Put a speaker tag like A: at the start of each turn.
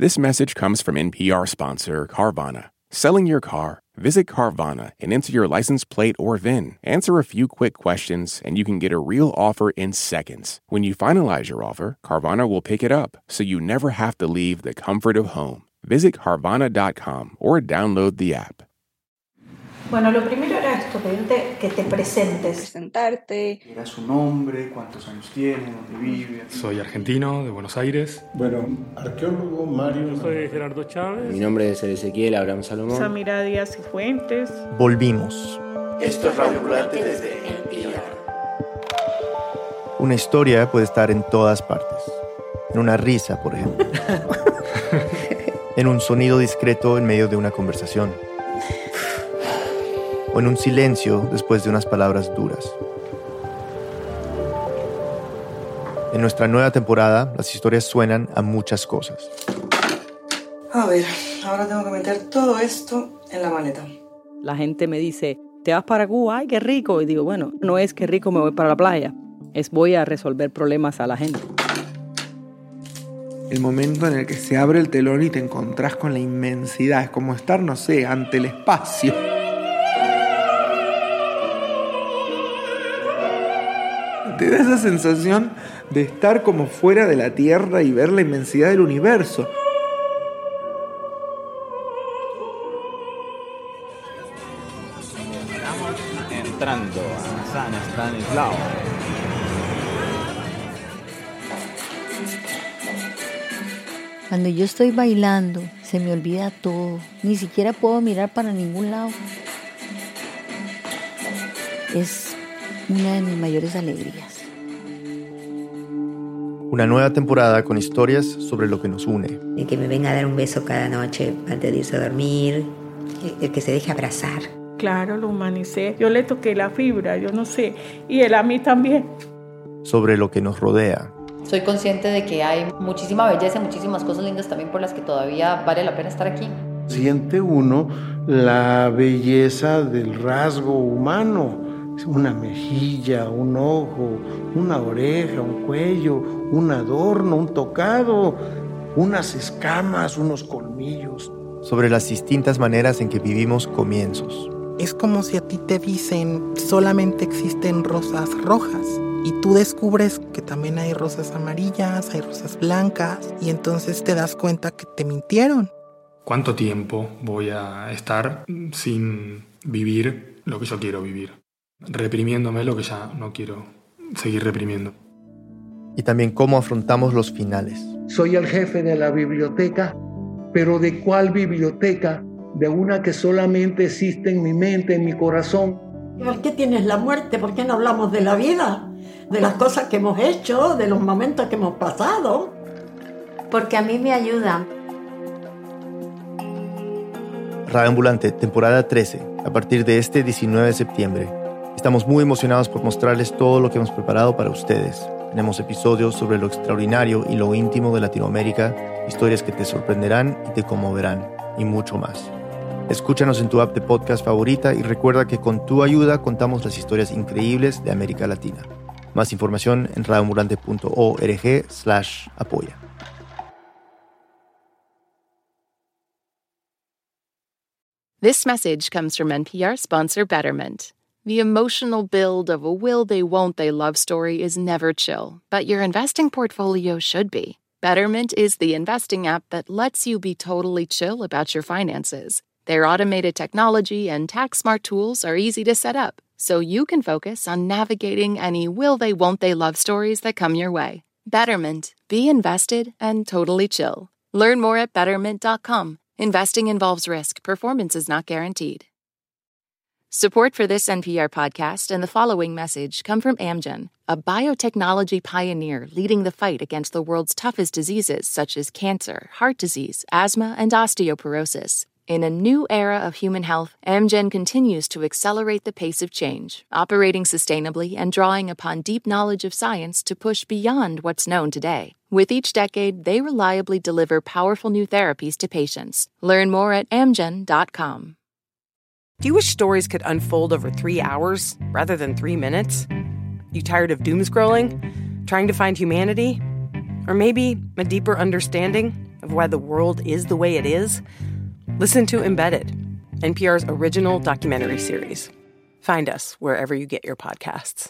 A: This message comes from NPR sponsor Carvana. Selling your car? Visit Carvana and enter your license plate or VIN. Answer a few quick questions, and you can get a real offer in seconds. When you finalize your offer, Carvana will pick it up, so you never have to leave the comfort of home. Visit Carvana.com or download the app.
B: Bueno, lo primero era esto, pedirte que te presentes.
C: presentarte.
D: Era su nombre, cuántos años tiene, dónde vive.
E: Soy argentino, de Buenos Aires.
F: Bueno, arqueólogo Mario.
G: Soy Gerardo Chávez.
H: Mi nombre es Ezequiel Abraham Salomón.
I: Samira Díaz y Fuentes.
J: Volvimos.
K: Esto es Radio Ambulante desde NPR.
J: Una historia puede estar en todas partes. En una risa, por ejemplo. en un sonido discreto en medio de una conversación. O en un silencio después de unas palabras duras. En nuestra nueva temporada, las historias suenan a muchas cosas.
L: A ver, ahora tengo que meter todo esto en la maleta.
M: La gente me dice, ¿te vas para Cuba? ¡Ay, qué rico! Y digo, bueno, no es que rico me voy para la playa, es voy a resolver problemas a la gente.
D: El momento en el que se abre el telón y te encontrás con la inmensidad, es como estar, no sé, ante el espacio. Te da esa sensación de estar como fuera de la Tierra y ver la inmensidad del universo.
N: entrando a San Stanislao.
O: Cuando yo estoy bailando, se me olvida todo. Ni siquiera puedo mirar para ningún lado. Es una de mis mayores alegrías.
J: Una nueva temporada con historias sobre lo que nos une.
P: El que me venga a dar un beso cada noche antes de irse a dormir. El que se deje abrazar.
I: Claro, lo humanicé. Yo le toqué la fibra, yo no sé. Y él a mí también.
J: Sobre lo que nos rodea.
Q: Soy consciente de que hay muchísima belleza, muchísimas cosas lindas también por las que todavía vale la pena estar aquí.
F: Siente uno la belleza del rasgo humano. Una mejilla, un ojo, una oreja, un cuello, un adorno, un tocado, unas escamas, unos colmillos.
J: Sobre las distintas maneras en que vivimos comienzos.
R: Es como si a ti te dicen solamente existen rosas rojas y tú descubres que también hay rosas amarillas, hay rosas blancas y entonces te das cuenta que te mintieron.
E: ¿Cuánto tiempo voy a estar sin vivir lo que yo quiero vivir? Reprimiéndome lo que ya no quiero seguir reprimiendo.
J: Y también cómo afrontamos los finales.
F: Soy el jefe de la biblioteca, pero ¿de cuál biblioteca? De una que solamente existe en mi mente, en mi corazón.
B: ¿Por qué tienes la muerte? ¿Por qué no hablamos de la vida? De las cosas que hemos hecho, de los momentos que hemos pasado.
C: Porque a mí me ayuda.
J: Radio Ambulante, temporada 13, a partir de este 19 de septiembre. Estamos muy emocionados por mostrarles todo lo que hemos preparado para ustedes. Tenemos episodios sobre lo extraordinario y lo íntimo de Latinoamérica, historias que te sorprenderán y te conmoverán, y mucho más. Escúchanos en tu app de podcast favorita y recuerda que con tu ayuda contamos las historias increíbles de América Latina. Más información en radioambulante.org slash apoya.
S: This message comes from NPR sponsor Betterment. The emotional build of a will they won't they love story is never chill, but your investing portfolio should be. Betterment is the investing app that lets you be totally chill about your finances. Their automated technology and tax smart tools are easy to set up, so you can focus on navigating any will they won't they love stories that come your way. Betterment. Be invested and totally chill. Learn more at betterment.com. Investing involves risk, performance is not guaranteed. Support for this NPR podcast and the following message come from Amgen, a biotechnology pioneer leading the fight against the world's toughest diseases such as cancer, heart disease, asthma, and osteoporosis. In a new era of human health, Amgen continues to accelerate the pace of change, operating sustainably and drawing upon deep knowledge of science to push beyond what's known today. With each decade, they reliably deliver powerful new therapies to patients. Learn more at amgen.com.
T: Do you wish stories could unfold over three hours rather than three minutes? You tired of doom scrolling? Trying to find humanity? Or maybe a deeper understanding? of why the world is the way it is? Listen to Embedded, NPR's original documentary series. Find us wherever you get your podcasts.